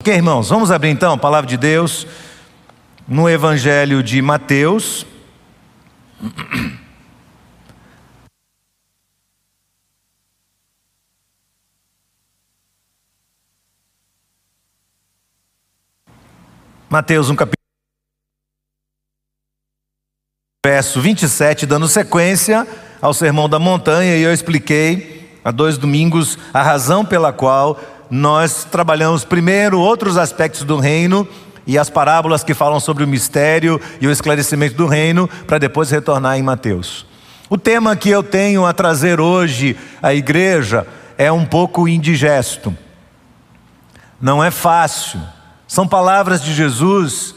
Ok, irmãos, vamos abrir então a palavra de Deus no Evangelho de Mateus. Mateus, um capítulo. Verso 27, dando sequência ao Sermão da Montanha, e eu expliquei há dois domingos a razão pela qual nós trabalhamos primeiro outros aspectos do reino e as parábolas que falam sobre o mistério e o esclarecimento do reino, para depois retornar em Mateus. O tema que eu tenho a trazer hoje à igreja é um pouco indigesto. Não é fácil. São palavras de Jesus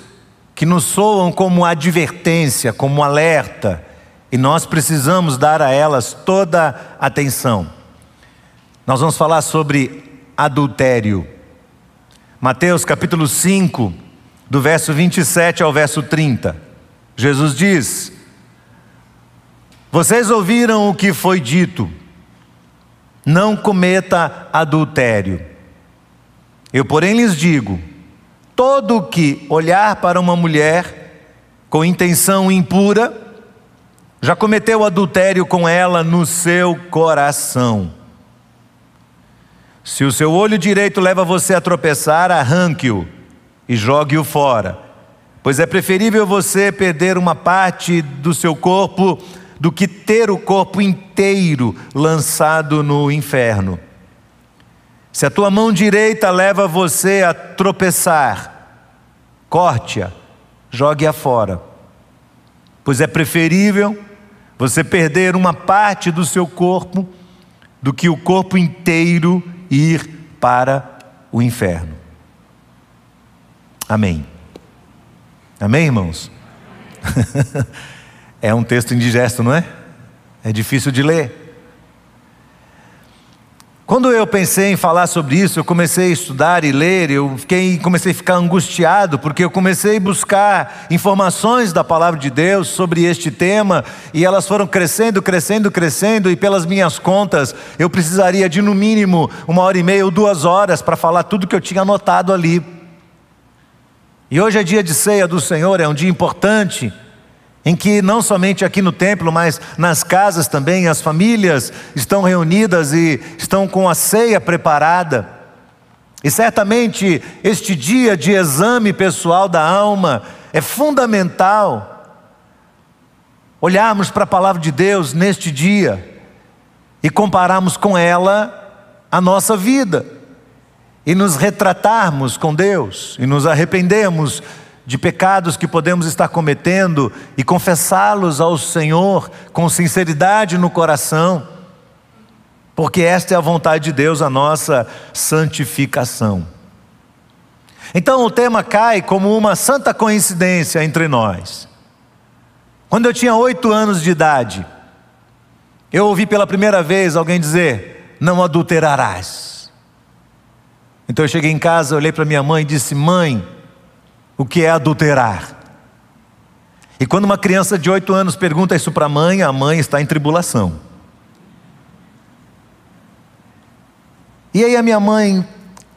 que nos soam como advertência, como alerta, e nós precisamos dar a elas toda atenção. Nós vamos falar sobre adultério. Mateus capítulo 5, do verso 27 ao verso 30. Jesus diz: Vocês ouviram o que foi dito, não cometa adultério. Eu, porém, lhes digo: todo que olhar para uma mulher com intenção impura, já cometeu adultério com ela no seu coração. Se o seu olho direito leva você a tropeçar, arranque-o e jogue-o fora, pois é preferível você perder uma parte do seu corpo do que ter o corpo inteiro lançado no inferno. Se a tua mão direita leva você a tropeçar, corte-a, jogue-a fora, pois é preferível você perder uma parte do seu corpo do que o corpo inteiro ir para o inferno. Amém. Amém, irmãos? é um texto indigesto, não é? É difícil de ler. Quando eu pensei em falar sobre isso, eu comecei a estudar e ler, eu fiquei, comecei a ficar angustiado, porque eu comecei a buscar informações da palavra de Deus sobre este tema, e elas foram crescendo, crescendo, crescendo, e pelas minhas contas, eu precisaria de no mínimo uma hora e meia ou duas horas para falar tudo que eu tinha anotado ali. E hoje é dia de ceia do Senhor, é um dia importante em que não somente aqui no templo, mas nas casas também, as famílias estão reunidas e estão com a ceia preparada. E certamente este dia de exame pessoal da alma é fundamental olharmos para a palavra de Deus neste dia e compararmos com ela a nossa vida e nos retratarmos com Deus e nos arrependermos de pecados que podemos estar cometendo e confessá-los ao Senhor com sinceridade no coração, porque esta é a vontade de Deus, a nossa santificação. Então o tema cai como uma santa coincidência entre nós. Quando eu tinha oito anos de idade, eu ouvi pela primeira vez alguém dizer: Não adulterarás. Então eu cheguei em casa, olhei para minha mãe e disse: Mãe, o que é adulterar. E quando uma criança de oito anos pergunta isso para a mãe, a mãe está em tribulação. E aí a minha mãe,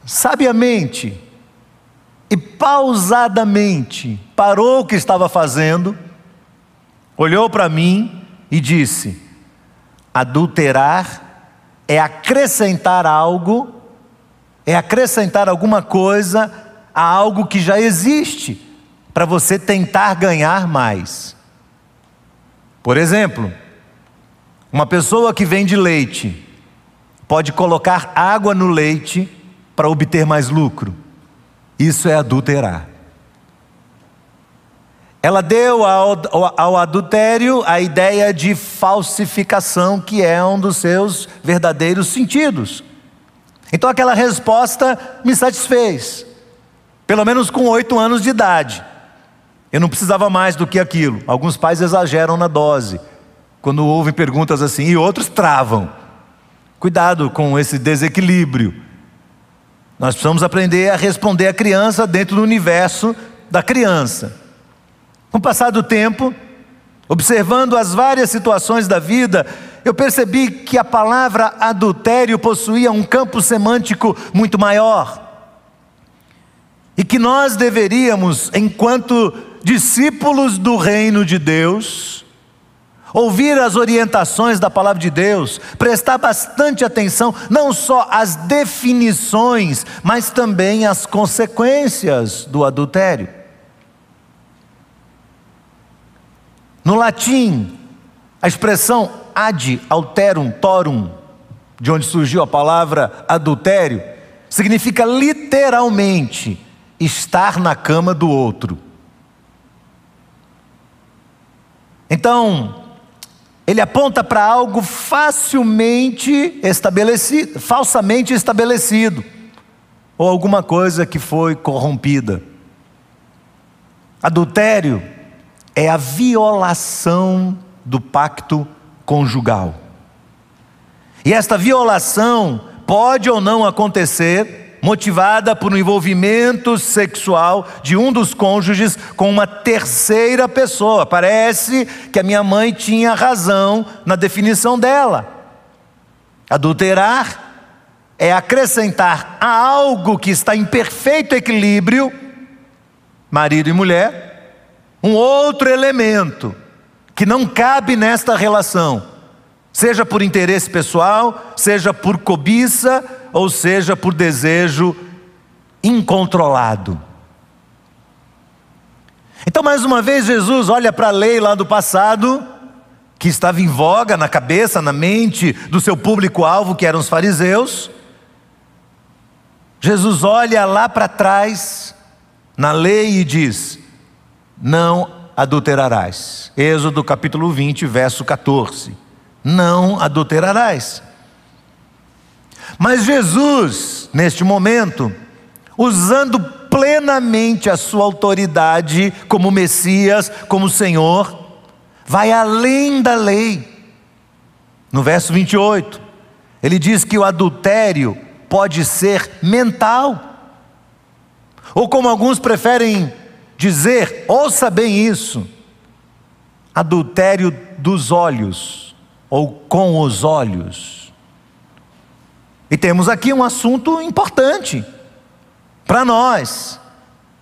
sabiamente e pausadamente, parou o que estava fazendo, olhou para mim e disse: adulterar é acrescentar algo, é acrescentar alguma coisa a algo que já existe, para você tentar ganhar mais. Por exemplo, uma pessoa que vende leite pode colocar água no leite para obter mais lucro. Isso é adulterar. Ela deu ao, ao, adultério a ideia de falsificação, que é um dos seus verdadeiros sentidos. Então aquela resposta me satisfez. Pelo menos com oito anos de idade. Eu não precisava mais do que aquilo. Alguns pais exageram na dose. Quando ouvem perguntas assim, e outros travam. Cuidado com esse desequilíbrio. Nós precisamos aprender a responder a criança dentro do universo da criança. Com o passar do tempo, observando as várias situações da vida, eu percebi que a palavra adultério possuía um campo semântico muito maior. E que nós deveríamos, enquanto discípulos do reino de Deus, ouvir as orientações da palavra de Deus, prestar bastante atenção, não só às definições, mas também às consequências do adultério. No latim, a expressão ad alterum torum, de onde surgiu a palavra adultério, significa literalmente estar na cama do outro. Então, ele aponta para algo facilmente estabelecido, falsamente estabelecido, ou alguma coisa que foi corrompida. Adultério é a violação do pacto conjugal. E esta violação pode ou não acontecer motivada por um envolvimento sexual de um dos cônjuges com uma terceira pessoa. Parece que a minha mãe tinha razão na definição dela. Adulterar é acrescentar a algo que está em perfeito equilíbrio, marido e mulher, um outro elemento que não cabe nesta relação, seja por interesse pessoal, seja por cobiça, ou seja por desejo incontrolado. Então, mais uma vez, Jesus olha para a lei lá do passado, que estava em voga na cabeça, na mente do seu público-alvo, que eram os fariseus. Jesus olha lá para trás, na lei, e diz: Não adulterarás. Êxodo capítulo 20, verso 14. Não adulterarás. Mas Jesus, neste momento, usando plenamente a sua autoridade como Messias, como Senhor, vai além da lei. No verso 28, ele diz que o adultério pode ser mental. Ou como alguns preferem dizer, ouça bem isso: adultério dos olhos, ou com os olhos. E temos aqui um assunto importante para nós,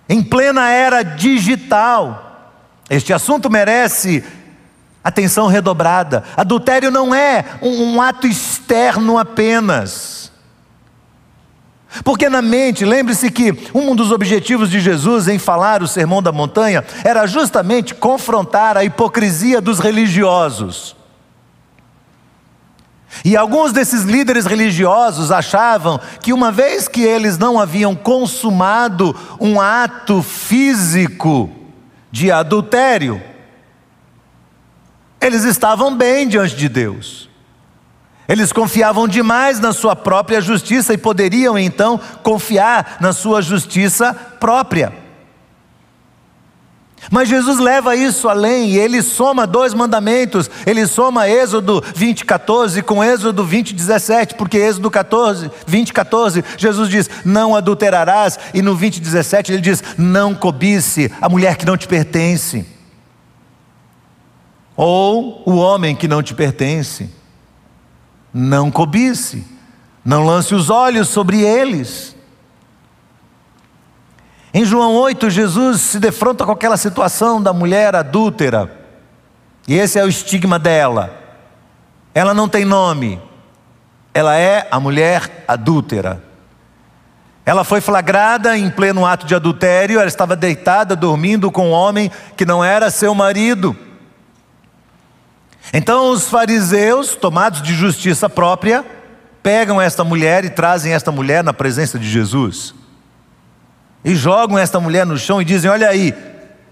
em plena era digital. Este assunto merece atenção redobrada. Adultério não é um, um ato externo apenas. Porque na mente, lembre-se que um dos objetivos de Jesus em falar o sermão da montanha era justamente confrontar a hipocrisia dos religiosos. E alguns desses líderes religiosos achavam que, uma vez que eles não haviam consumado um ato físico de adultério, eles estavam bem diante de Deus. Eles confiavam demais na sua própria justiça e poderiam então confiar na sua justiça própria. Mas Jesus leva isso além e ele soma dois mandamentos. Ele soma Êxodo 20, 14 com Êxodo 20, 17, porque Êxodo 14, 20, 14, Jesus diz: Não adulterarás, e no 20, 17 ele diz: Não cobice a mulher que não te pertence, ou o homem que não te pertence. Não cobice, não lance os olhos sobre eles. Em João 8, Jesus se defronta com aquela situação da mulher adúltera, e esse é o estigma dela. Ela não tem nome, ela é a mulher adúltera. Ela foi flagrada em pleno ato de adultério, ela estava deitada, dormindo com um homem que não era seu marido. Então os fariseus, tomados de justiça própria, pegam esta mulher e trazem esta mulher na presença de Jesus e jogam esta mulher no chão e dizem: Olha aí,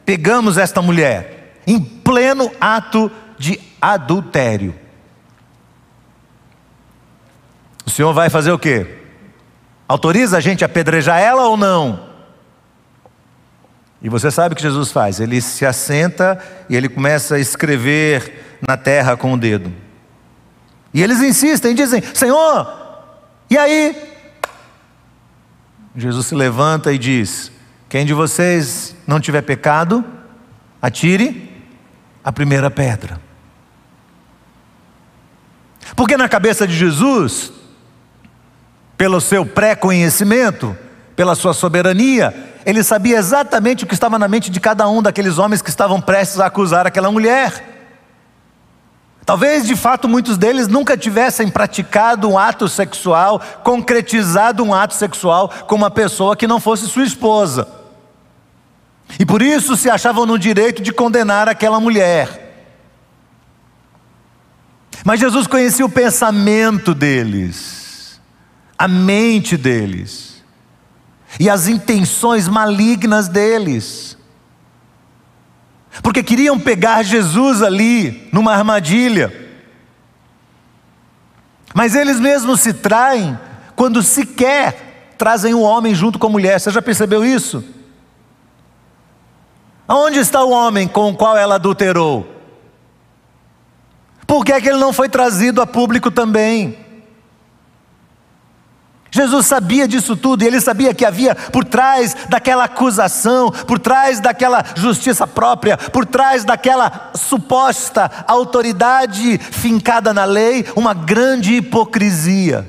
pegamos esta mulher em pleno ato de adultério. O Senhor vai fazer o quê? Autoriza a gente a apedrejar ela ou não? E você sabe o que Jesus faz? Ele se assenta e ele começa a escrever na terra com o dedo. E eles insistem, dizem: Senhor, e aí? Jesus se levanta e diz: Quem de vocês não tiver pecado, atire a primeira pedra. Porque na cabeça de Jesus, pelo seu pré-conhecimento, pela sua soberania, ele sabia exatamente o que estava na mente de cada um daqueles homens que estavam prestes a acusar aquela mulher. Talvez de fato muitos deles nunca tivessem praticado um ato sexual, concretizado um ato sexual com uma pessoa que não fosse sua esposa. E por isso se achavam no direito de condenar aquela mulher. Mas Jesus conhecia o pensamento deles, a mente deles e as intenções malignas deles. Porque queriam pegar Jesus ali, numa armadilha. Mas eles mesmos se traem quando sequer trazem o homem junto com a mulher. Você já percebeu isso? Aonde está o homem com o qual ela adulterou? Por que, é que ele não foi trazido a público também? Jesus sabia disso tudo e ele sabia que havia por trás daquela acusação, por trás daquela justiça própria, por trás daquela suposta autoridade fincada na lei, uma grande hipocrisia.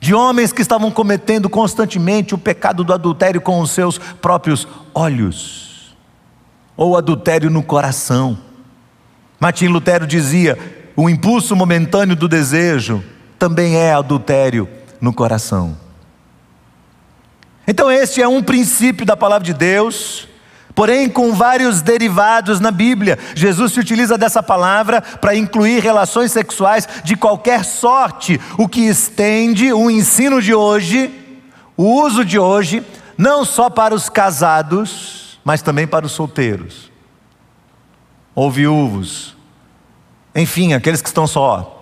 De homens que estavam cometendo constantemente o pecado do adultério com os seus próprios olhos, ou adultério no coração. Martim Lutero dizia: o impulso momentâneo do desejo também é adultério no coração. Então, este é um princípio da palavra de Deus, porém com vários derivados na Bíblia. Jesus se utiliza dessa palavra para incluir relações sexuais de qualquer sorte, o que estende o ensino de hoje, o uso de hoje, não só para os casados, mas também para os solteiros ou viúvos, enfim, aqueles que estão só.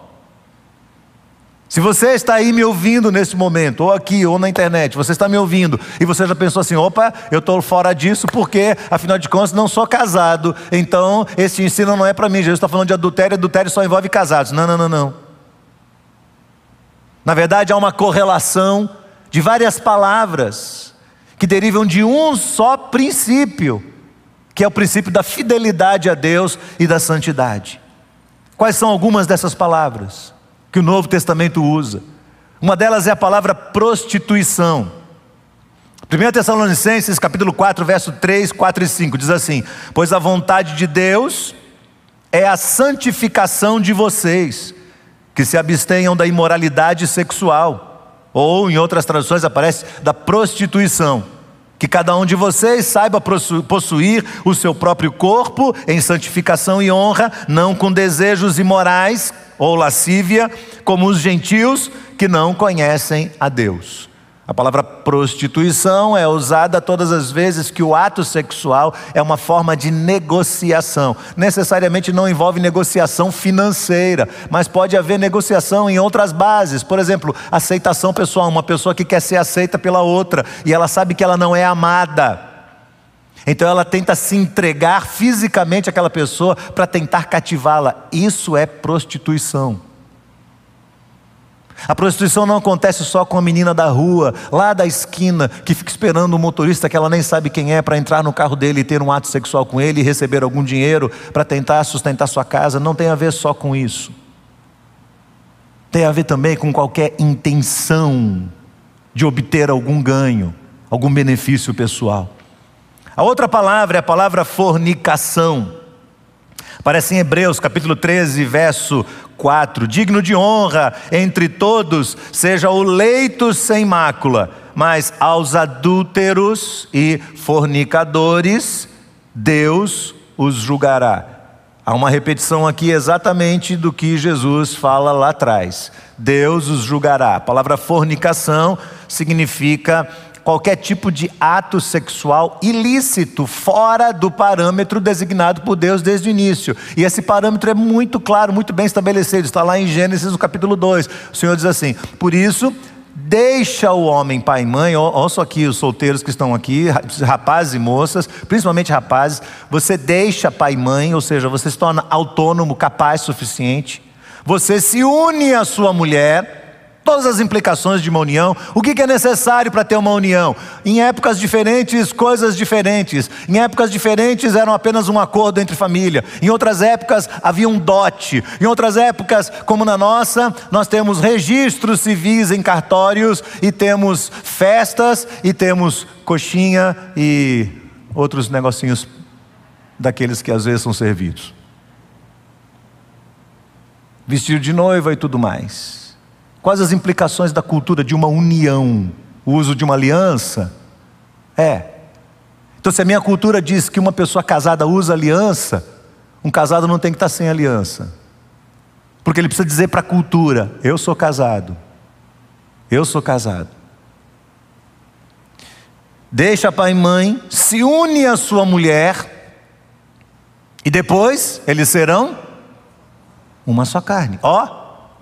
Se você está aí me ouvindo nesse momento, ou aqui, ou na internet, você está me ouvindo, e você já pensou assim: opa, eu estou fora disso porque, afinal de contas, não sou casado, então esse ensino não é para mim. Jesus está falando de adultério, adultério só envolve casados. Não, não, não, não. Na verdade, há uma correlação de várias palavras que derivam de um só princípio que é o princípio da fidelidade a Deus e da santidade. Quais são algumas dessas palavras que o Novo Testamento usa? Uma delas é a palavra prostituição. 1 Tessalonicenses capítulo 4, verso 3, 4 e 5 diz assim: Pois a vontade de Deus é a santificação de vocês, que se abstenham da imoralidade sexual, ou em outras traduções aparece da prostituição que cada um de vocês saiba possuir o seu próprio corpo em santificação e honra, não com desejos imorais ou lascívia, como os gentios que não conhecem a Deus. A palavra prostituição é usada todas as vezes que o ato sexual é uma forma de negociação. Necessariamente não envolve negociação financeira, mas pode haver negociação em outras bases. Por exemplo, aceitação pessoal, uma pessoa que quer ser aceita pela outra e ela sabe que ela não é amada. Então ela tenta se entregar fisicamente àquela pessoa para tentar cativá-la. Isso é prostituição. A prostituição não acontece só com a menina da rua, lá da esquina, que fica esperando o motorista que ela nem sabe quem é para entrar no carro dele e ter um ato sexual com ele e receber algum dinheiro para tentar sustentar sua casa. Não tem a ver só com isso. Tem a ver também com qualquer intenção de obter algum ganho, algum benefício pessoal. A outra palavra é a palavra fornicação. Aparece em Hebreus capítulo 13, verso 4: Digno de honra entre todos seja o leito sem mácula, mas aos adúlteros e fornicadores Deus os julgará. Há uma repetição aqui exatamente do que Jesus fala lá atrás. Deus os julgará. A palavra fornicação significa qualquer tipo de ato sexual ilícito, fora do parâmetro designado por Deus desde o início. E esse parâmetro é muito claro, muito bem estabelecido, está lá em Gênesis, no capítulo 2. O Senhor diz assim: Por isso, deixa o homem, pai e mãe, ouçam aqui os solteiros que estão aqui, rapazes e moças, principalmente rapazes, você deixa pai e mãe, ou seja, você se torna autônomo, capaz, suficiente, você se une à sua mulher Todas as implicações de uma união. O que é necessário para ter uma união? Em épocas diferentes, coisas diferentes. Em épocas diferentes, eram apenas um acordo entre família. Em outras épocas, havia um dote. Em outras épocas, como na nossa, nós temos registros civis em cartórios e temos festas e temos coxinha e outros negocinhos daqueles que às vezes são servidos. Vestido de noiva e tudo mais. Quais as implicações da cultura de uma união? O uso de uma aliança? É. Então, se a minha cultura diz que uma pessoa casada usa aliança, um casado não tem que estar sem aliança. Porque ele precisa dizer para a cultura: eu sou casado. Eu sou casado. Deixa pai e mãe, se une à sua mulher, e depois eles serão uma só carne. Ó,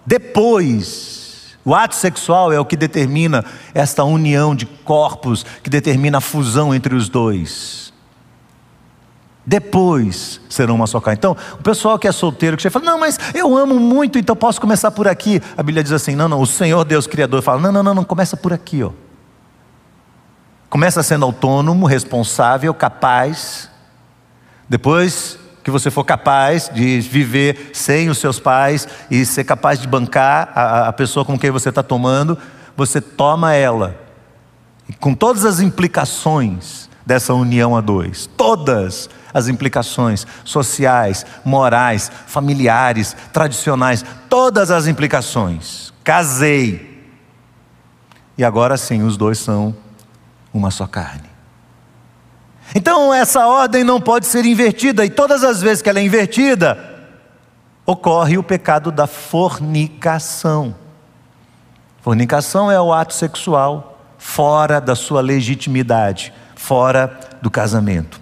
depois o ato sexual é o que determina esta união de corpos, que determina a fusão entre os dois. Depois serão uma só carne. Então, o pessoal que é solteiro, que fala, não, mas eu amo muito, então posso começar por aqui. A Bíblia diz assim: não, não, o Senhor Deus Criador fala, não, não, não, não, começa por aqui, ó. Começa sendo autônomo, responsável, capaz. Depois que você for capaz de viver sem os seus pais e ser capaz de bancar a, a pessoa com quem você está tomando, você toma ela. Com todas as implicações dessa união a dois, todas as implicações sociais, morais, familiares, tradicionais, todas as implicações. Casei. E agora sim, os dois são uma só carne. Então essa ordem não pode ser invertida, e todas as vezes que ela é invertida, ocorre o pecado da fornicação. Fornicação é o ato sexual fora da sua legitimidade, fora do casamento.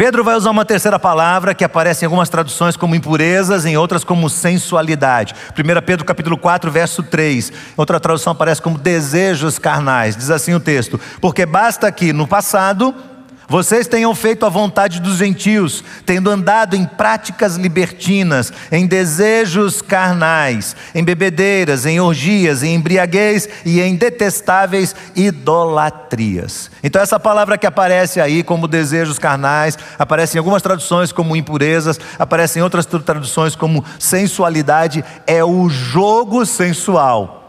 Pedro vai usar uma terceira palavra que aparece em algumas traduções como impurezas, em outras como sensualidade. 1 Pedro capítulo 4, verso 3. Outra tradução aparece como desejos carnais. Diz assim o texto: Porque basta que no passado vocês tenham feito a vontade dos gentios, tendo andado em práticas libertinas, em desejos carnais, em bebedeiras, em orgias, em embriaguez e em detestáveis idolatrias. Então, essa palavra que aparece aí como desejos carnais, aparece em algumas traduções como impurezas, aparece em outras traduções como sensualidade, é o jogo sensual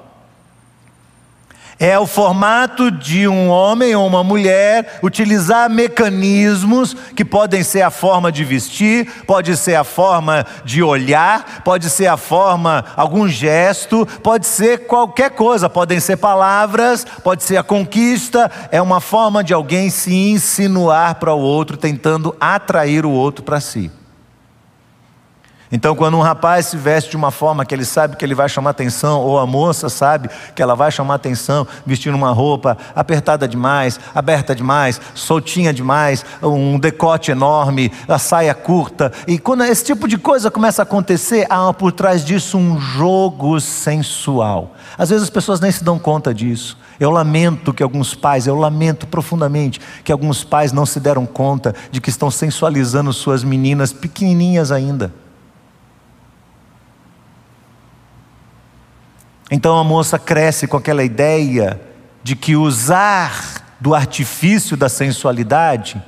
é o formato de um homem ou uma mulher utilizar mecanismos que podem ser a forma de vestir, pode ser a forma de olhar, pode ser a forma, algum gesto, pode ser qualquer coisa, podem ser palavras, pode ser a conquista, é uma forma de alguém se insinuar para o outro, tentando atrair o outro para si. Então, quando um rapaz se veste de uma forma que ele sabe que ele vai chamar atenção, ou a moça sabe que ela vai chamar atenção, vestindo uma roupa apertada demais, aberta demais, soltinha demais, um decote enorme, a saia curta, e quando esse tipo de coisa começa a acontecer, há por trás disso um jogo sensual. Às vezes as pessoas nem se dão conta disso. Eu lamento que alguns pais, eu lamento profundamente que alguns pais não se deram conta de que estão sensualizando suas meninas pequenininhas ainda. Então a moça cresce com aquela ideia de que usar do artifício da sensualidade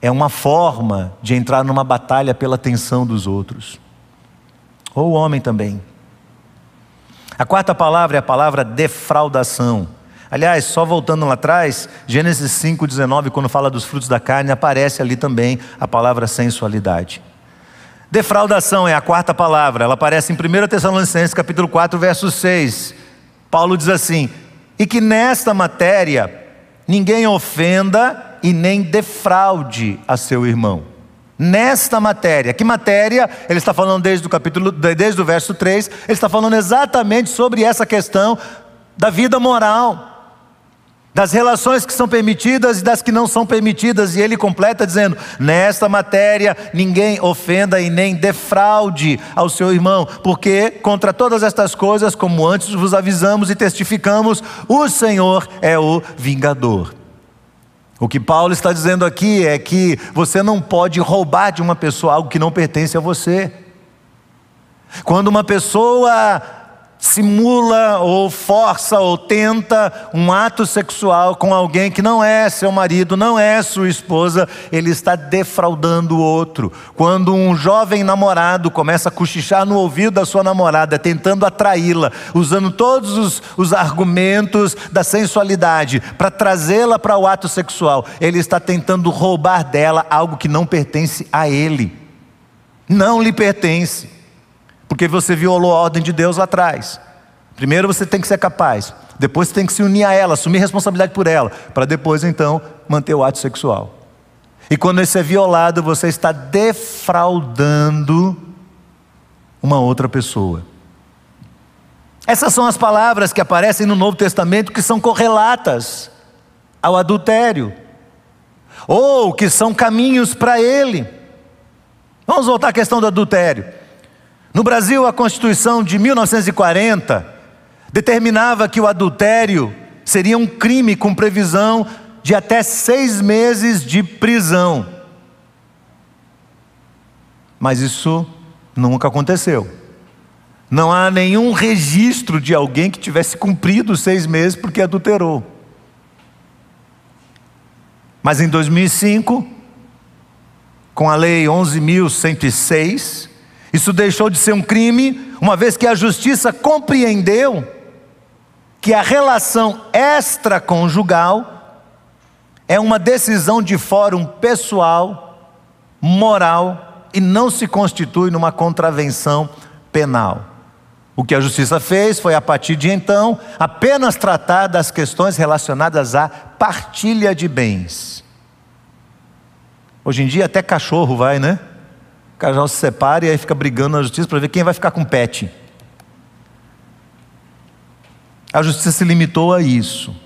é uma forma de entrar numa batalha pela atenção dos outros. Ou o homem também. A quarta palavra é a palavra defraudação. Aliás, só voltando lá atrás, Gênesis 5,19, quando fala dos frutos da carne, aparece ali também a palavra sensualidade. Defraudação é a quarta palavra, ela aparece em 1 Tessalonicenses capítulo 4, verso 6. Paulo diz assim: "E que nesta matéria ninguém ofenda e nem defraude a seu irmão." Nesta matéria, que matéria? Ele está falando desde o capítulo, desde o verso 3, ele está falando exatamente sobre essa questão da vida moral das relações que são permitidas e das que não são permitidas, e ele completa dizendo: Nesta matéria ninguém ofenda e nem defraude ao seu irmão, porque contra todas estas coisas, como antes vos avisamos e testificamos, o Senhor é o vingador. O que Paulo está dizendo aqui é que você não pode roubar de uma pessoa algo que não pertence a você. Quando uma pessoa simula ou força ou tenta um ato sexual com alguém que não é seu marido, não é sua esposa, ele está defraudando o outro. Quando um jovem namorado começa a cochichar no ouvido da sua namorada, tentando atraí-la, usando todos os, os argumentos da sensualidade para trazê-la para o ato sexual, ele está tentando roubar dela algo que não pertence a ele. Não lhe pertence porque você violou a ordem de Deus lá atrás. Primeiro você tem que ser capaz, depois você tem que se unir a ela, assumir responsabilidade por ela, para depois então manter o ato sexual. E quando isso é violado, você está defraudando uma outra pessoa. Essas são as palavras que aparecem no Novo Testamento que são correlatas ao adultério, ou que são caminhos para ele. Vamos voltar à questão do adultério. No Brasil, a Constituição de 1940 determinava que o adultério seria um crime com previsão de até seis meses de prisão. Mas isso nunca aconteceu. Não há nenhum registro de alguém que tivesse cumprido seis meses porque adulterou. Mas em 2005, com a Lei 11.106, isso deixou de ser um crime, uma vez que a justiça compreendeu que a relação extraconjugal é uma decisão de fórum pessoal, moral e não se constitui numa contravenção penal. O que a justiça fez foi, a partir de então, apenas tratar das questões relacionadas à partilha de bens. Hoje em dia, até cachorro vai, né? Casal se separa e aí fica brigando na justiça para ver quem vai ficar com pet. A justiça se limitou a isso.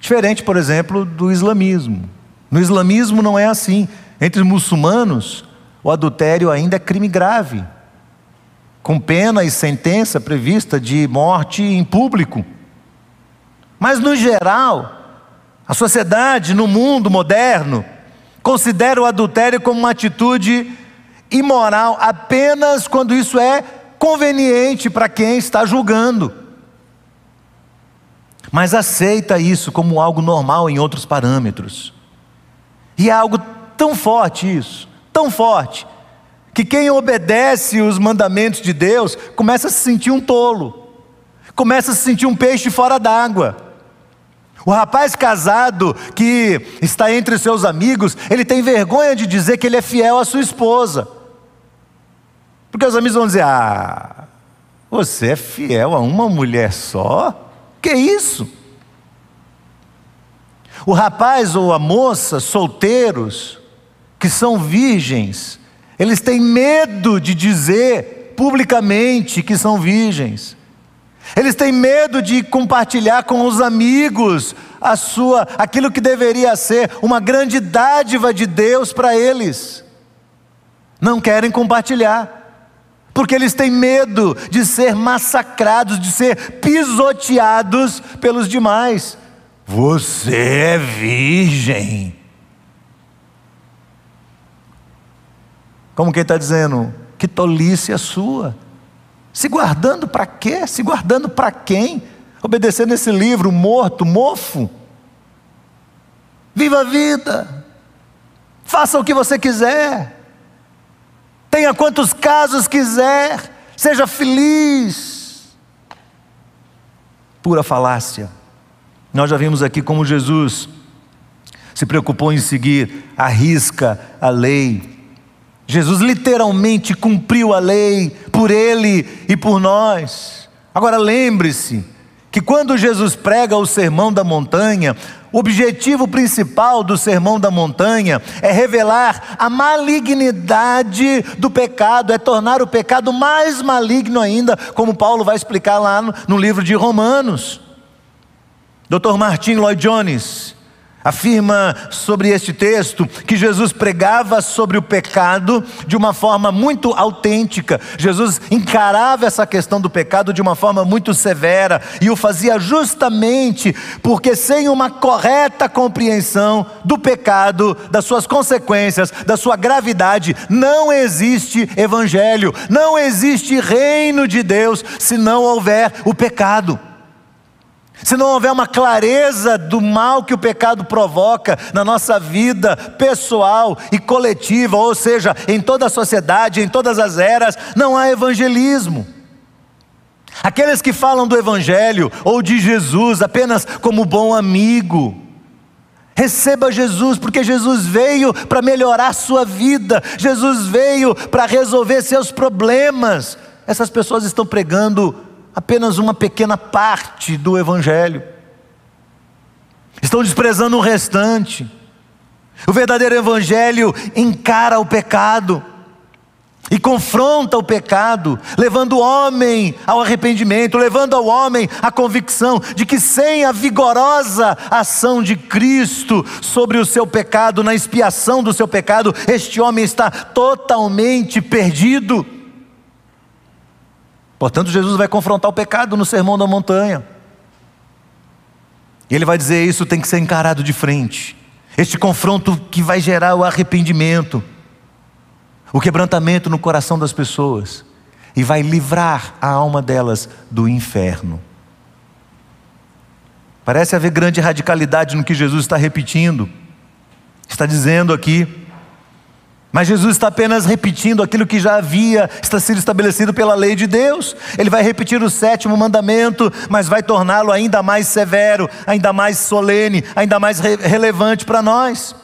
Diferente, por exemplo, do islamismo. No islamismo não é assim. Entre os muçulmanos, o adultério ainda é crime grave, com pena e sentença prevista de morte em público. Mas, no geral, a sociedade no mundo moderno considera o adultério como uma atitude imoral apenas quando isso é conveniente para quem está julgando. Mas aceita isso como algo normal em outros parâmetros. E é algo tão forte isso, tão forte, que quem obedece os mandamentos de Deus começa a se sentir um tolo, começa a se sentir um peixe fora d'água. O rapaz casado que está entre seus amigos, ele tem vergonha de dizer que ele é fiel à sua esposa. Porque os amigos vão dizer: Ah, você é fiel a uma mulher só? Que isso? O rapaz ou a moça solteiros, que são virgens, eles têm medo de dizer publicamente que são virgens. Eles têm medo de compartilhar com os amigos a sua aquilo que deveria ser uma grande dádiva de Deus para eles. Não querem compartilhar porque eles têm medo de ser massacrados, de ser pisoteados pelos demais. Você é virgem. Como quem está dizendo, que tolice a sua. Se guardando para quê? Se guardando para quem? Obedecendo esse livro morto, mofo. Viva a vida. Faça o que você quiser tenha quantos casos quiser, seja feliz. Pura falácia. Nós já vimos aqui como Jesus se preocupou em seguir a risca a lei. Jesus literalmente cumpriu a lei por ele e por nós. Agora lembre-se que quando Jesus prega o sermão da montanha, o objetivo principal do Sermão da Montanha é revelar a malignidade do pecado, é tornar o pecado mais maligno ainda, como Paulo vai explicar lá no, no livro de Romanos. Dr. Martin Lloyd Jones afirma sobre este texto que Jesus pregava sobre o pecado de uma forma muito autêntica. Jesus encarava essa questão do pecado de uma forma muito severa e o fazia justamente porque, sem uma correta compreensão do pecado, das suas consequências, da sua gravidade, não existe evangelho, não existe reino de Deus se não houver o pecado se não houver uma clareza do mal que o pecado provoca na nossa vida pessoal e coletiva, ou seja, em toda a sociedade, em todas as eras, não há evangelismo. Aqueles que falam do Evangelho ou de Jesus apenas como bom amigo, receba Jesus, porque Jesus veio para melhorar sua vida, Jesus veio para resolver seus problemas. Essas pessoas estão pregando apenas uma pequena parte do Evangelho. Estão desprezando o restante. O verdadeiro Evangelho encara o pecado e confronta o pecado, levando o homem ao arrependimento, levando ao homem a convicção de que sem a vigorosa ação de Cristo sobre o seu pecado, na expiação do seu pecado, este homem está totalmente perdido. Portanto, Jesus vai confrontar o pecado no Sermão da Montanha. E ele vai dizer: isso tem que ser encarado de frente. Este confronto que vai gerar o arrependimento, o quebrantamento no coração das pessoas, e vai livrar a alma delas do inferno. Parece haver grande radicalidade no que Jesus está repetindo. Está dizendo aqui mas Jesus está apenas repetindo aquilo que já havia está sido estabelecido pela lei de Deus. Ele vai repetir o sétimo mandamento, mas vai torná-lo ainda mais severo, ainda mais solene, ainda mais re relevante para nós.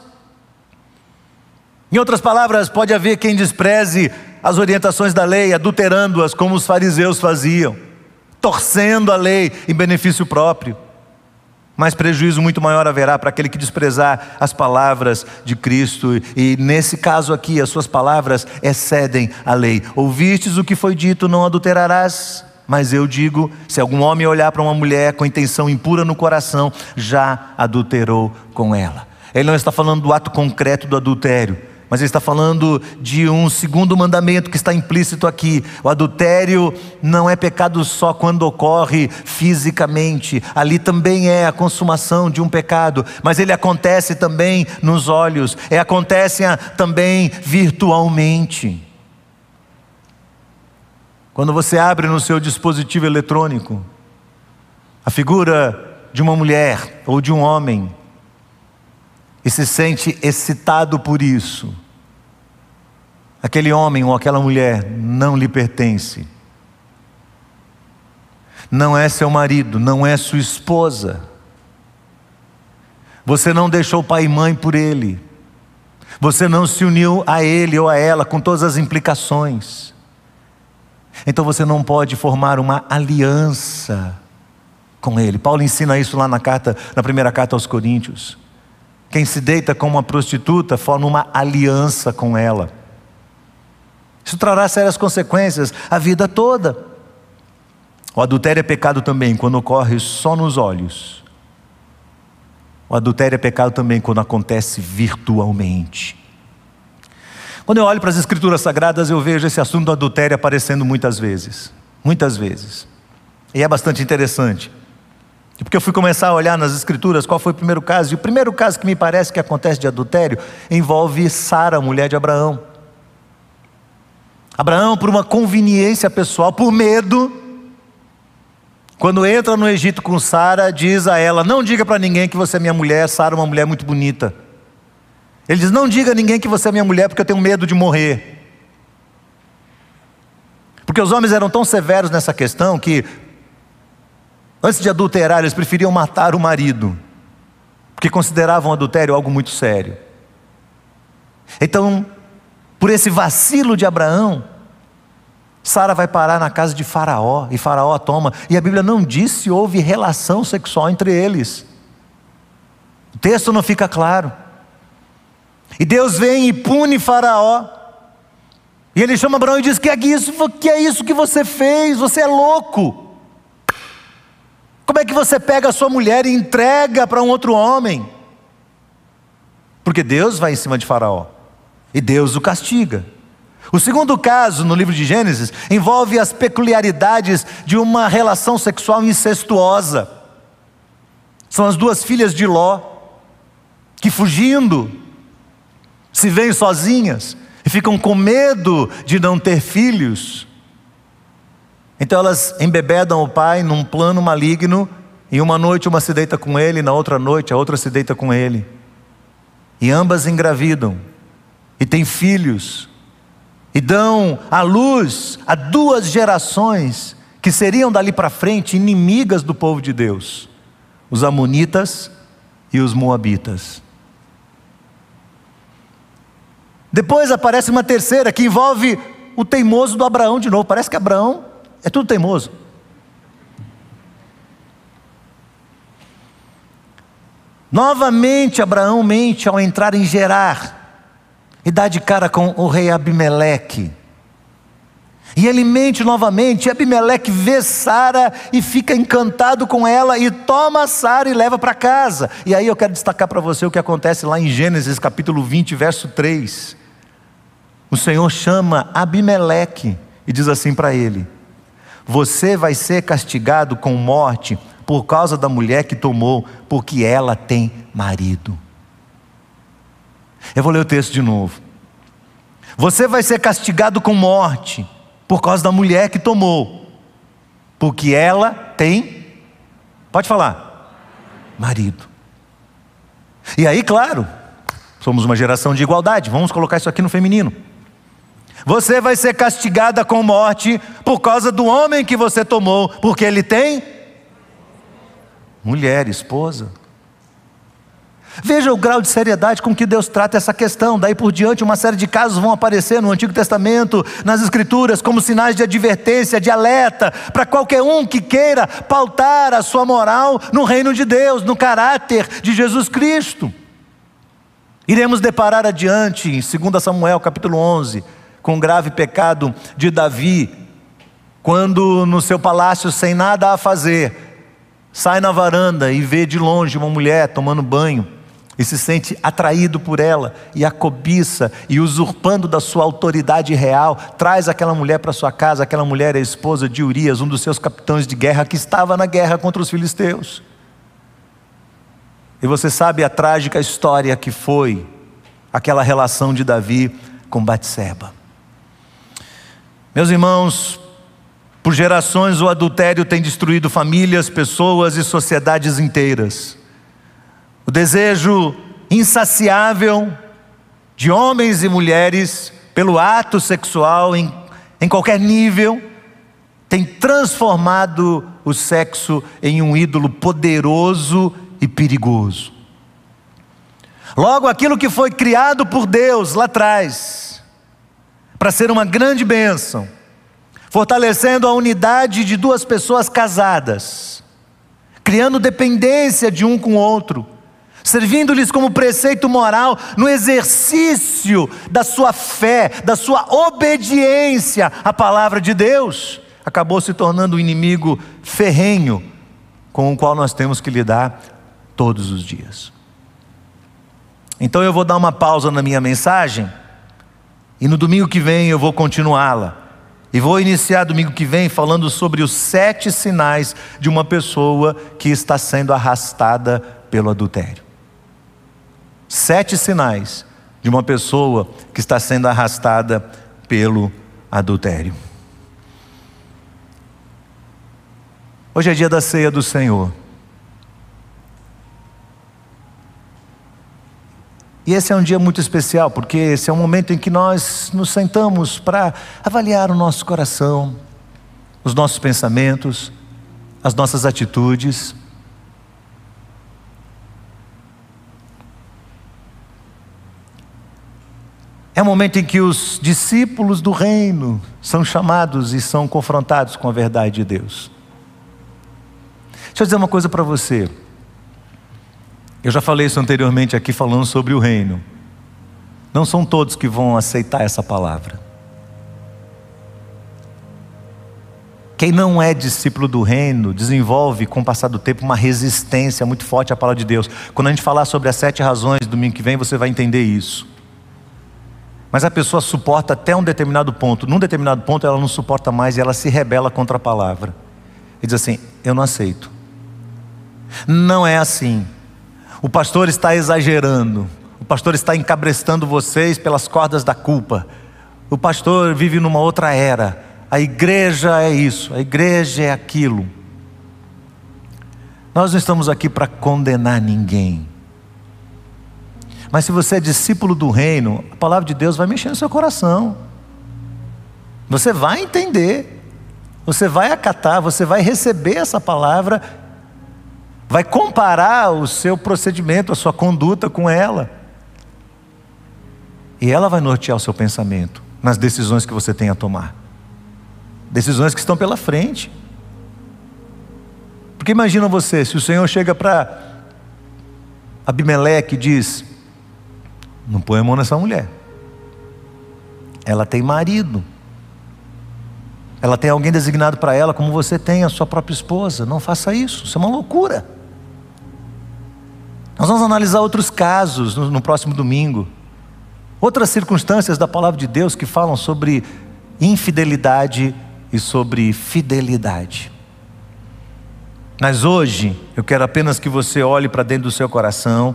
Em outras palavras, pode haver quem despreze as orientações da lei, adulterando-as como os fariseus faziam, torcendo a lei em benefício próprio mas prejuízo muito maior haverá para aquele que desprezar as palavras de Cristo. E nesse caso aqui, as suas palavras excedem a lei. Ouvistes o que foi dito: não adulterarás. Mas eu digo: se algum homem olhar para uma mulher com intenção impura no coração, já adulterou com ela. Ele não está falando do ato concreto do adultério, mas ele está falando de um segundo mandamento que está implícito aqui. O adultério não é pecado só quando ocorre fisicamente, ali também é a consumação de um pecado, mas ele acontece também nos olhos, e acontece também virtualmente. Quando você abre no seu dispositivo eletrônico a figura de uma mulher ou de um homem, e se sente excitado por isso, aquele homem ou aquela mulher não lhe pertence. Não é seu marido, não é sua esposa. Você não deixou pai e mãe por ele. Você não se uniu a ele ou a ela com todas as implicações. Então você não pode formar uma aliança com ele. Paulo ensina isso lá na carta, na primeira carta aos Coríntios. Quem se deita com uma prostituta forma uma aliança com ela. Isso trará sérias consequências a vida toda. O adultério é pecado também quando ocorre só nos olhos. O adultério é pecado também quando acontece virtualmente. Quando eu olho para as Escrituras Sagradas, eu vejo esse assunto do adultério aparecendo muitas vezes. Muitas vezes. E é bastante interessante. Porque eu fui começar a olhar nas escrituras qual foi o primeiro caso, e o primeiro caso que me parece que acontece de adultério envolve Sara, mulher de Abraão. Abraão, por uma conveniência pessoal, por medo, quando entra no Egito com Sara, diz a ela: Não diga para ninguém que você é minha mulher, Sara é uma mulher muito bonita. Ele diz: Não diga a ninguém que você é minha mulher, porque eu tenho medo de morrer. Porque os homens eram tão severos nessa questão que Antes de adulterar, eles preferiam matar o marido, porque consideravam adultério algo muito sério. Então, por esse vacilo de Abraão, Sara vai parar na casa de Faraó, e Faraó a toma, e a Bíblia não diz se houve relação sexual entre eles. O texto não fica claro. E Deus vem e pune Faraó. E ele chama Abraão e diz: Que é isso, que é isso que você fez? Você é louco. Como é que você pega a sua mulher e entrega para um outro homem? porque Deus vai em cima de Faraó e Deus o castiga. O segundo caso, no livro de Gênesis, envolve as peculiaridades de uma relação sexual incestuosa. São as duas filhas de Ló, que fugindo, se veem sozinhas e ficam com medo de não ter filhos. Então elas embebedam o pai num plano maligno, e uma noite uma se deita com ele, na outra noite a outra se deita com ele. E ambas engravidam, e têm filhos, e dão à luz a duas gerações que seriam dali para frente inimigas do povo de Deus: os Amonitas e os Moabitas. Depois aparece uma terceira que envolve o teimoso do Abraão de novo. Parece que Abraão é tudo teimoso. Novamente Abraão mente ao entrar em Gerar e dá de cara com o rei Abimeleque. E ele mente novamente, Abimeleque vê Sara e fica encantado com ela e toma Sara e leva para casa. E aí eu quero destacar para você o que acontece lá em Gênesis capítulo 20, verso 3. O Senhor chama Abimeleque e diz assim para ele: Você vai ser castigado com morte por causa da mulher que tomou, porque ela tem marido. Eu vou ler o texto de novo. Você vai ser castigado com morte por causa da mulher que tomou, porque ela tem, pode falar, marido. E aí, claro, somos uma geração de igualdade, vamos colocar isso aqui no feminino. Você vai ser castigada com morte por causa do homem que você tomou, porque ele tem mulher, esposa. Veja o grau de seriedade com que Deus trata essa questão. Daí por diante, uma série de casos vão aparecer no Antigo Testamento, nas Escrituras, como sinais de advertência, de alerta, para qualquer um que queira pautar a sua moral no reino de Deus, no caráter de Jesus Cristo. Iremos deparar adiante, em 2 Samuel capítulo 11, com o grave pecado de Davi, quando no seu palácio, sem nada a fazer, sai na varanda e vê de longe uma mulher tomando banho e se sente atraído por ela e a cobiça e usurpando da sua autoridade real, traz aquela mulher para sua casa. Aquela mulher é a esposa de Urias, um dos seus capitães de guerra que estava na guerra contra os filisteus. E você sabe a trágica história que foi aquela relação de Davi com Batseba. Meus irmãos, por gerações o adultério tem destruído famílias, pessoas e sociedades inteiras. O desejo insaciável de homens e mulheres pelo ato sexual em, em qualquer nível tem transformado o sexo em um ídolo poderoso e perigoso. Logo, aquilo que foi criado por Deus lá atrás, para ser uma grande bênção, fortalecendo a unidade de duas pessoas casadas, criando dependência de um com o outro, servindo-lhes como preceito moral no exercício da sua fé, da sua obediência à palavra de Deus, acabou se tornando um inimigo ferrenho com o qual nós temos que lidar todos os dias. Então eu vou dar uma pausa na minha mensagem e no domingo que vem eu vou continuá-la. E vou iniciar domingo que vem falando sobre os sete sinais de uma pessoa que está sendo arrastada pelo adultério. Sete sinais de uma pessoa que está sendo arrastada pelo adultério. Hoje é dia da ceia do Senhor. E esse é um dia muito especial, porque esse é um momento em que nós nos sentamos para avaliar o nosso coração, os nossos pensamentos, as nossas atitudes. É o momento em que os discípulos do reino são chamados e são confrontados com a verdade de Deus. Deixa eu dizer uma coisa para você. Eu já falei isso anteriormente aqui, falando sobre o reino. Não são todos que vão aceitar essa palavra. Quem não é discípulo do reino desenvolve, com o passar do tempo, uma resistência muito forte à palavra de Deus. Quando a gente falar sobre as sete razões, domingo que vem, você vai entender isso. Mas a pessoa suporta até um determinado ponto. Num determinado ponto, ela não suporta mais e ela se rebela contra a palavra. E diz assim: Eu não aceito. Não é assim. O pastor está exagerando. O pastor está encabrestando vocês pelas cordas da culpa. O pastor vive numa outra era. A igreja é isso, a igreja é aquilo. Nós não estamos aqui para condenar ninguém. Mas se você é discípulo do reino, a palavra de Deus vai mexer no seu coração. Você vai entender, você vai acatar, você vai receber essa palavra, vai comparar o seu procedimento, a sua conduta com ela. E ela vai nortear o seu pensamento nas decisões que você tem a tomar. Decisões que estão pela frente. Porque imagina você, se o Senhor chega para Abimeleque e diz: Não põe a mão nessa mulher. Ela tem marido. Ela tem alguém designado para ela, como você tem a sua própria esposa. Não faça isso, isso é uma loucura. Nós vamos analisar outros casos no, no próximo domingo. Outras circunstâncias da palavra de Deus que falam sobre infidelidade e sobre fidelidade. Mas hoje, eu quero apenas que você olhe para dentro do seu coração,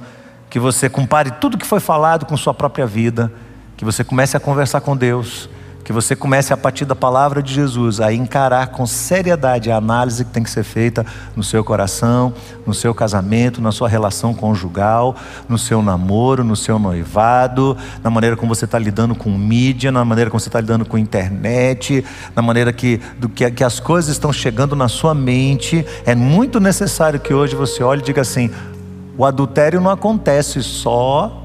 que você compare tudo que foi falado com sua própria vida, que você comece a conversar com Deus, que você comece a partir da palavra de Jesus a encarar com seriedade a análise que tem que ser feita no seu coração, no seu casamento, na sua relação conjugal, no seu namoro, no seu noivado, na maneira como você está lidando com mídia, na maneira como você está lidando com internet, na maneira que, do que, que as coisas estão chegando na sua mente. É muito necessário que hoje você olhe e diga assim: o adultério não acontece só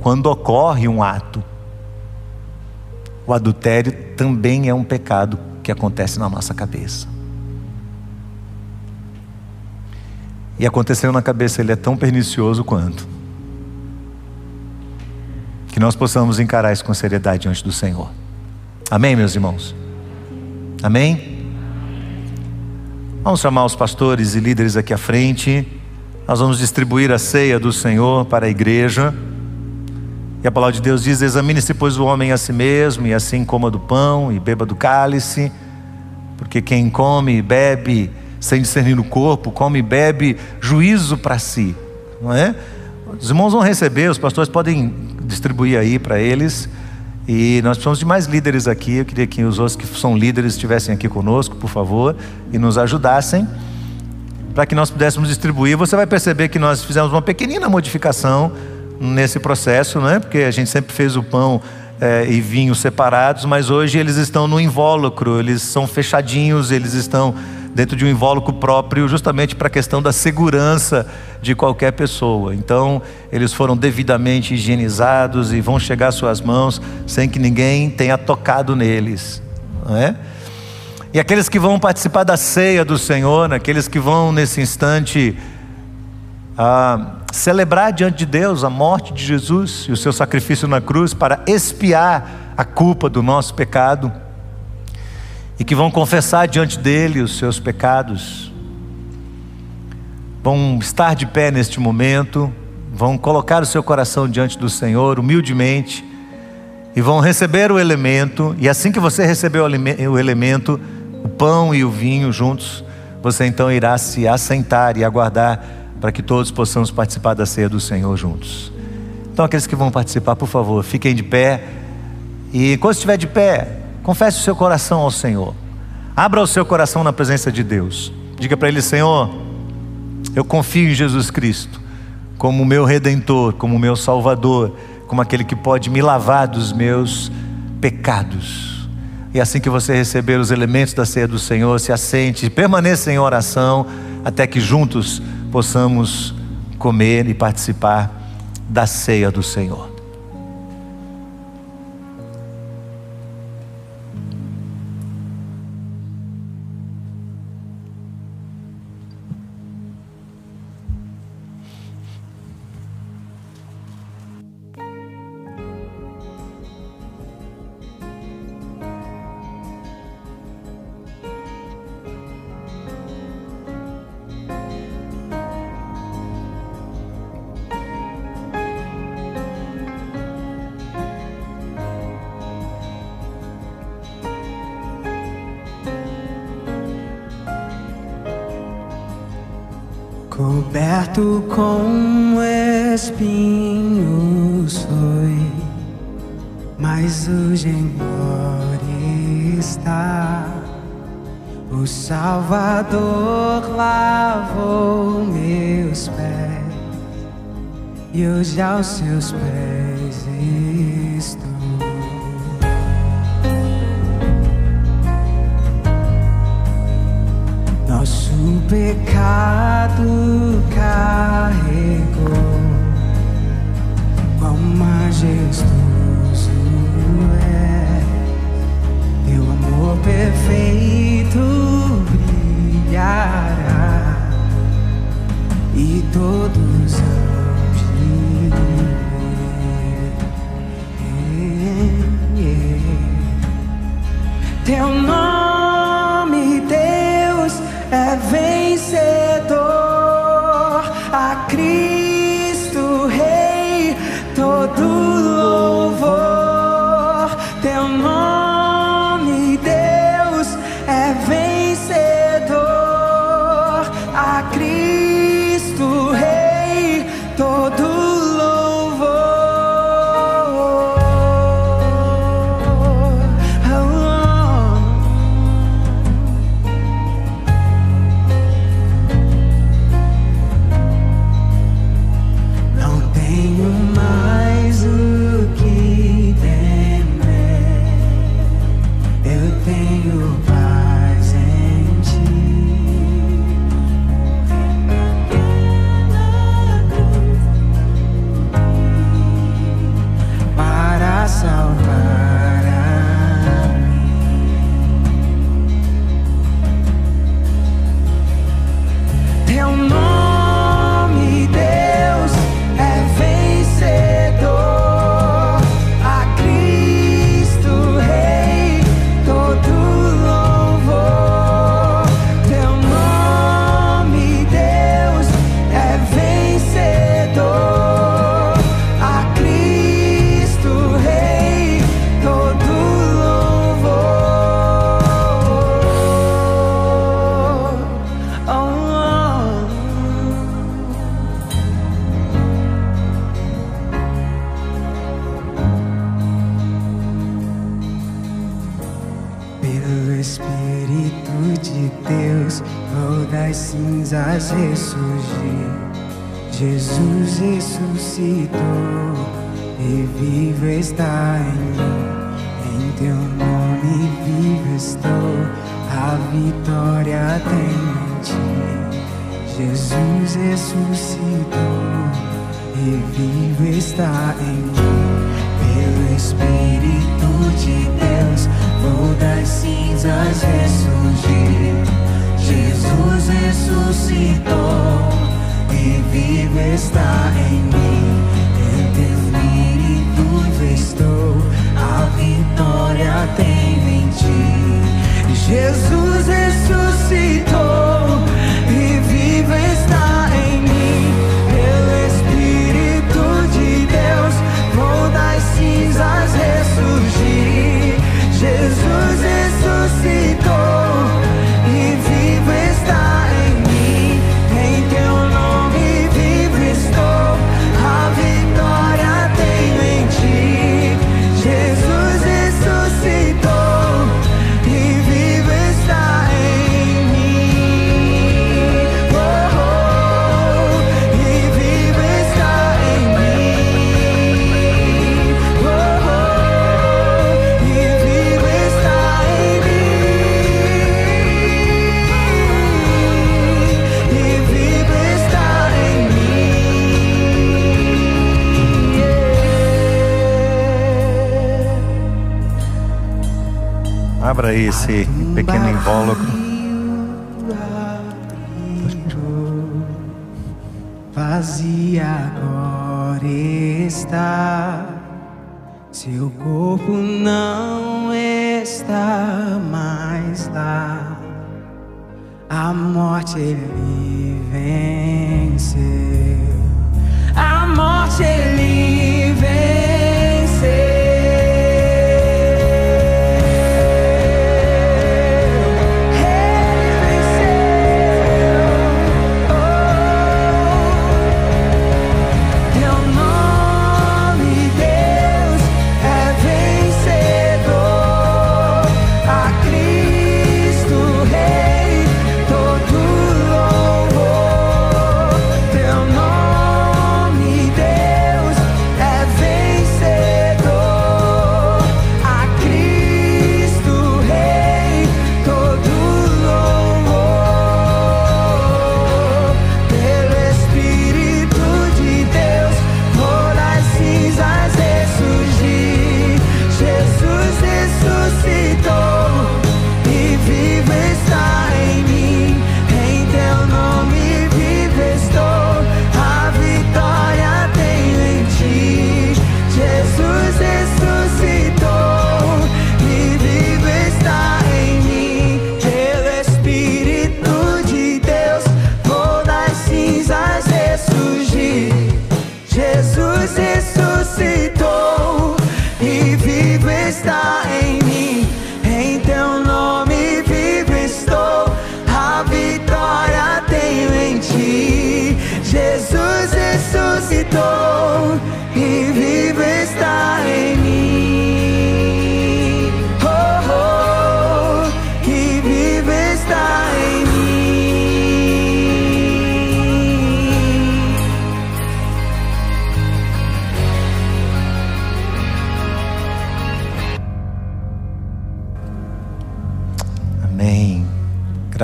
quando ocorre um ato. O adultério também é um pecado que acontece na nossa cabeça. E aconteceu na cabeça, ele é tão pernicioso quanto. Que nós possamos encarar isso com seriedade diante do Senhor. Amém, meus irmãos? Amém? Vamos chamar os pastores e líderes aqui à frente. Nós vamos distribuir a ceia do Senhor para a igreja. E a palavra de Deus diz: Examine-se, pois, o homem a si mesmo, e assim coma do pão e beba do cálice, porque quem come e bebe sem discernir o corpo, come e bebe juízo para si, não é? Os irmãos vão receber, os pastores podem distribuir aí para eles. E nós precisamos de mais líderes aqui. Eu queria que os outros que são líderes estivessem aqui conosco, por favor, e nos ajudassem, para que nós pudéssemos distribuir. Você vai perceber que nós fizemos uma pequenina modificação nesse processo, né? porque a gente sempre fez o pão é, e vinho separados, mas hoje eles estão no invólucro, eles são fechadinhos, eles estão dentro de um invólucro próprio, justamente para a questão da segurança de qualquer pessoa. Então, eles foram devidamente higienizados e vão chegar às suas mãos sem que ninguém tenha tocado neles. Não é? E aqueles que vão participar da ceia do Senhor, aqueles que vão nesse instante. Ah, celebrar diante de Deus a morte de Jesus e o seu sacrifício na cruz para expiar a culpa do nosso pecado e que vão confessar diante dele os seus pecados, vão estar de pé neste momento, vão colocar o seu coração diante do Senhor humildemente e vão receber o elemento, e assim que você receber o elemento, o pão e o vinho juntos, você então irá se assentar e aguardar para que todos possamos participar da ceia do Senhor juntos. Então, aqueles que vão participar, por favor, fiquem de pé. E quando estiver de pé, confesse o seu coração ao Senhor. Abra o seu coração na presença de Deus. Diga para Ele: Senhor, eu confio em Jesus Cristo como meu redentor, como meu salvador, como aquele que pode me lavar dos meus pecados. E assim que você receber os elementos da ceia do Senhor, se assente, permaneça em oração, até que juntos possamos comer e participar da ceia do Senhor. Coberto com espinhos foi, mas hoje em glória está. O Salvador lavou meus pés e hoje aos seus pés pecado carregou, quão majestoso é teu amor perfeito brilhará e todos hão de. Teu nome, é vencedor. Ressuscitou e vivo está em mim. Em teu nome vivo estou, a vitória tenho em ti. Jesus ressuscitou e vivo está em mim. Pelo Espírito de Deus, vou das cinzas ressurgir. Jesus ressuscitou e vivo está em mim. Em teu Espírito estou, a vitória tenho em ti. Jesus ressuscitou e vivo está em mim. Pelo Espírito de Deus, vou das cinzas ressurgir. Jesus ressuscitou aí esse pequeno invólucro. Vazia agora está, seu corpo não está mais lá. A morte ele venceu, a morte ele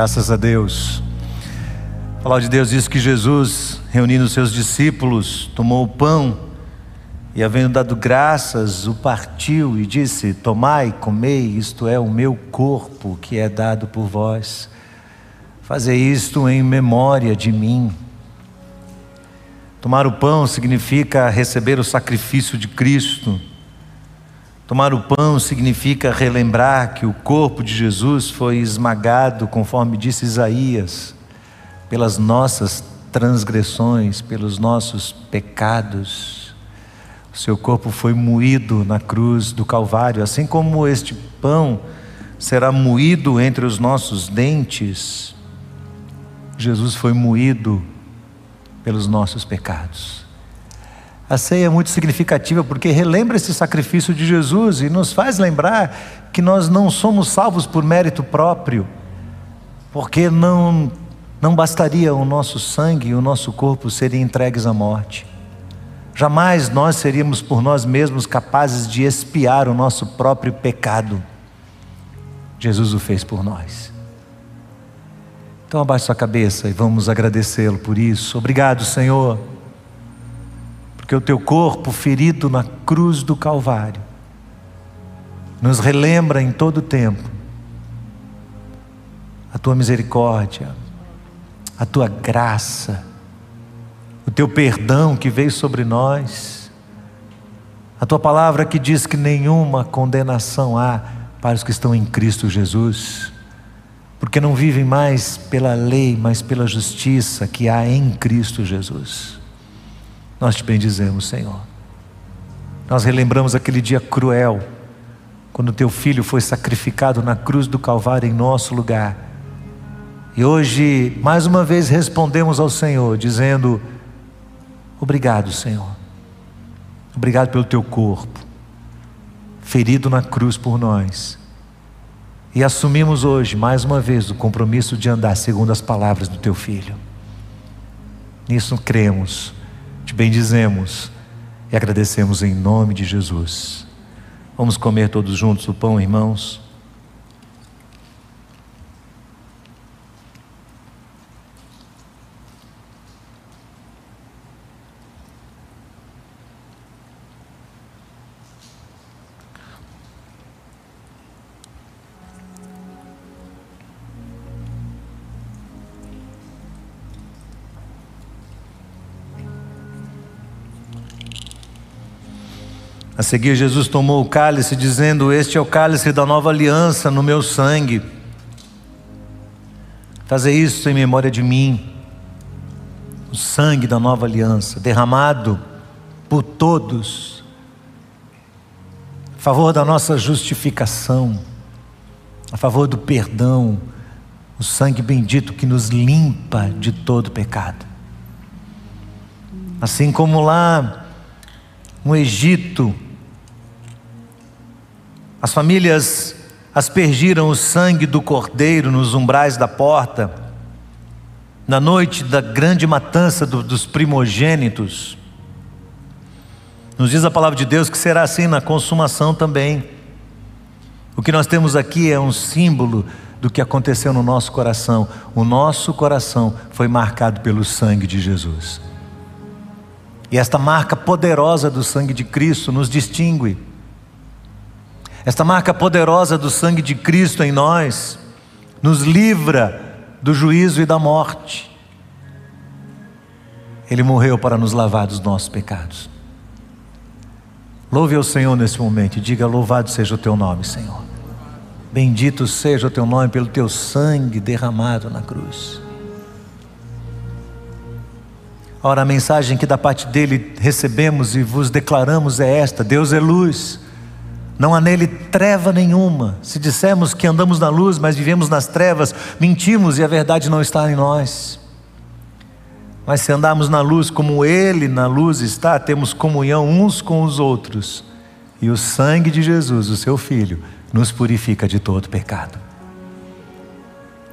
Graças a Deus. A palavra de Deus diz que Jesus, reunindo seus discípulos, tomou o pão e, havendo dado graças, o partiu e disse: Tomai, comei, isto é o meu corpo que é dado por vós. Fazei isto em memória de mim. Tomar o pão significa receber o sacrifício de Cristo. Tomar o pão significa relembrar que o corpo de Jesus foi esmagado, conforme disse Isaías, pelas nossas transgressões, pelos nossos pecados. O seu corpo foi moído na cruz do Calvário, assim como este pão será moído entre os nossos dentes. Jesus foi moído pelos nossos pecados. A ceia é muito significativa porque relembra esse sacrifício de Jesus e nos faz lembrar que nós não somos salvos por mérito próprio, porque não, não bastaria o nosso sangue e o nosso corpo serem entregues à morte. Jamais nós seríamos por nós mesmos capazes de expiar o nosso próprio pecado. Jesus o fez por nós. Então abaixe sua cabeça e vamos agradecê-lo por isso. Obrigado, Senhor porque o teu corpo ferido na cruz do Calvário nos relembra em todo o tempo a tua misericórdia, a tua graça, o teu perdão que veio sobre nós, a tua palavra que diz que nenhuma condenação há para os que estão em Cristo Jesus, porque não vivem mais pela lei, mas pela justiça que há em Cristo Jesus. Nós te bendizemos, Senhor. Nós relembramos aquele dia cruel, quando teu filho foi sacrificado na cruz do Calvário em nosso lugar. E hoje, mais uma vez, respondemos ao Senhor, dizendo: Obrigado, Senhor. Obrigado pelo teu corpo, ferido na cruz por nós. E assumimos hoje, mais uma vez, o compromisso de andar segundo as palavras do teu filho. Nisso cremos te bendizemos e agradecemos em nome de Jesus. Vamos comer todos juntos o pão, irmãos. A seguir, Jesus tomou o cálice, dizendo: Este é o cálice da nova aliança no meu sangue. Fazer isso em memória de mim. O sangue da nova aliança, derramado por todos, a favor da nossa justificação, a favor do perdão, o sangue bendito que nos limpa de todo pecado. Assim como lá no Egito, as famílias aspergiram o sangue do cordeiro nos umbrais da porta, na noite da grande matança do, dos primogênitos. Nos diz a palavra de Deus que será assim na consumação também. O que nós temos aqui é um símbolo do que aconteceu no nosso coração. O nosso coração foi marcado pelo sangue de Jesus. E esta marca poderosa do sangue de Cristo nos distingue. Esta marca poderosa do sangue de Cristo em nós nos livra do juízo e da morte. Ele morreu para nos lavar dos nossos pecados. Louve ao Senhor nesse momento e diga: Louvado seja o teu nome, Senhor. Bendito seja o teu nome pelo teu sangue derramado na cruz. Ora, a mensagem que da parte dele recebemos e vos declaramos é esta: Deus é luz, não há nele treva nenhuma. Se dissermos que andamos na luz, mas vivemos nas trevas, mentimos e a verdade não está em nós. Mas se andarmos na luz como ele na luz está, temos comunhão uns com os outros, e o sangue de Jesus, o seu Filho, nos purifica de todo pecado.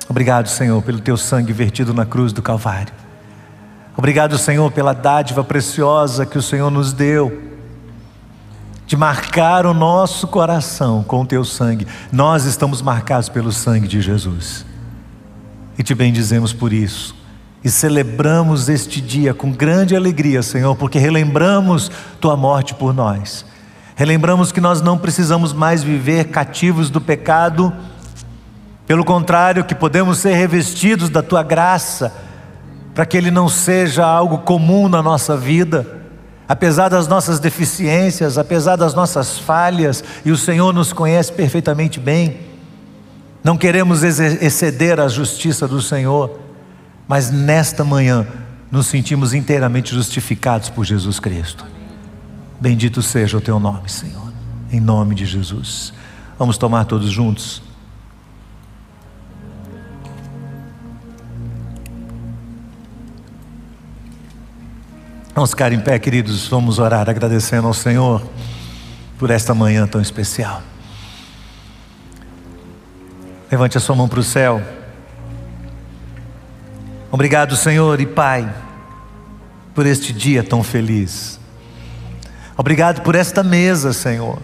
Obrigado, Senhor, pelo teu sangue vertido na cruz do Calvário. Obrigado, Senhor, pela dádiva preciosa que o Senhor nos deu, de marcar o nosso coração com o teu sangue. Nós estamos marcados pelo sangue de Jesus. E te bendizemos por isso. E celebramos este dia com grande alegria, Senhor, porque relembramos tua morte por nós. Relembramos que nós não precisamos mais viver cativos do pecado, pelo contrário, que podemos ser revestidos da tua graça para que ele não seja algo comum na nossa vida, apesar das nossas deficiências, apesar das nossas falhas, e o Senhor nos conhece perfeitamente bem. Não queremos exceder a justiça do Senhor, mas nesta manhã nos sentimos inteiramente justificados por Jesus Cristo. Bendito seja o teu nome, Senhor, em nome de Jesus. Vamos tomar todos juntos. Vamos ficar em pé, queridos, vamos orar agradecendo ao Senhor por esta manhã tão especial. Levante a sua mão para o céu. Obrigado, Senhor e Pai, por este dia tão feliz. Obrigado por esta mesa, Senhor.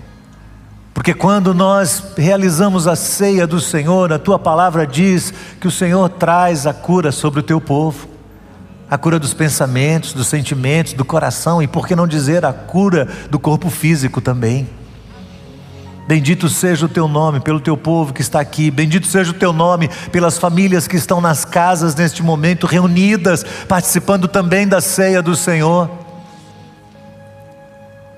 Porque quando nós realizamos a ceia do Senhor, a tua palavra diz que o Senhor traz a cura sobre o teu povo a cura dos pensamentos, dos sentimentos, do coração e por que não dizer a cura do corpo físico também. Bendito seja o teu nome pelo teu povo que está aqui, bendito seja o teu nome pelas famílias que estão nas casas neste momento, reunidas, participando também da ceia do Senhor.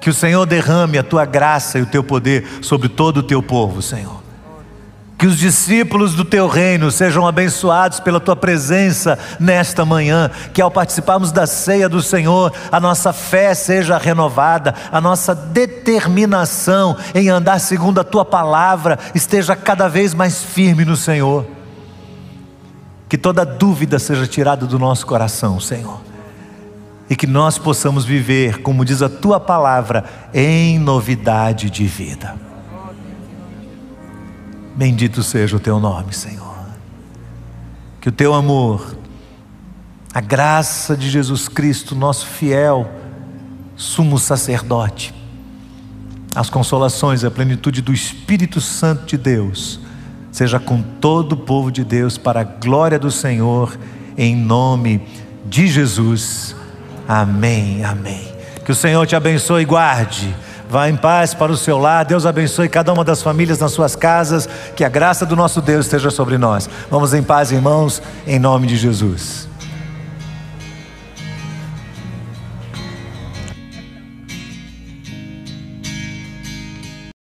Que o Senhor derrame a tua graça e o teu poder sobre todo o teu povo, Senhor. Que os discípulos do teu reino sejam abençoados pela tua presença nesta manhã, que ao participarmos da ceia do Senhor, a nossa fé seja renovada, a nossa determinação em andar segundo a tua palavra esteja cada vez mais firme no Senhor. Que toda dúvida seja tirada do nosso coração, Senhor. E que nós possamos viver, como diz a tua palavra, em novidade de vida. Bendito seja o teu nome, Senhor. Que o teu amor, a graça de Jesus Cristo, nosso fiel, sumo sacerdote, as consolações e a plenitude do Espírito Santo de Deus, seja com todo o povo de Deus, para a glória do Senhor, em nome de Jesus. Amém, amém. Que o Senhor te abençoe e guarde. Vá em paz para o seu lar. Deus abençoe cada uma das famílias nas suas casas. Que a graça do nosso Deus esteja sobre nós. Vamos em paz, irmãos, em nome de Jesus.